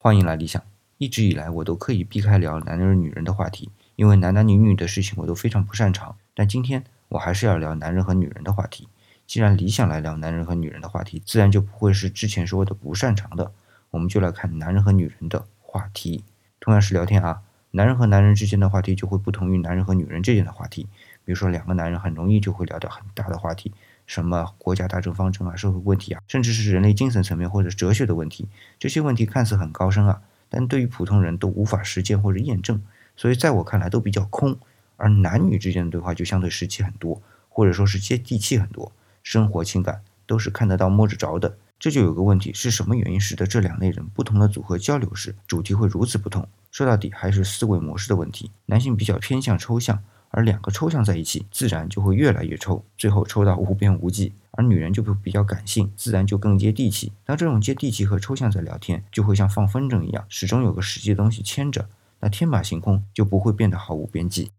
欢迎来理想。一直以来，我都刻意避开聊男人、女人的话题，因为男男女女的事情我都非常不擅长。但今天我还是要聊男人和女人的话题。既然理想来聊男人和女人的话题，自然就不会是之前说的不擅长的。我们就来看男人和女人的话题。同样是聊天啊，男人和男人之间的话题就会不同于男人和女人之间的话题。比如说，两个男人很容易就会聊到很大的话题。什么国家大政方针啊，社会问题啊，甚至是人类精神层面或者哲学的问题，这些问题看似很高深啊，但对于普通人都无法实践或者验证，所以在我看来都比较空。而男女之间的对话就相对实际很多，或者说是接地气很多，生活情感都是看得到摸着着的。这就有个问题，是什么原因使得这两类人不同的组合交流时，主题会如此不同？说到底还是思维模式的问题。男性比较偏向抽象。而两个抽象在一起，自然就会越来越抽，最后抽到无边无际。而女人就会比较感性，自然就更接地气。当这种接地气和抽象在聊天，就会像放风筝一样，始终有个实际的东西牵着，那天马行空就不会变得毫无边际。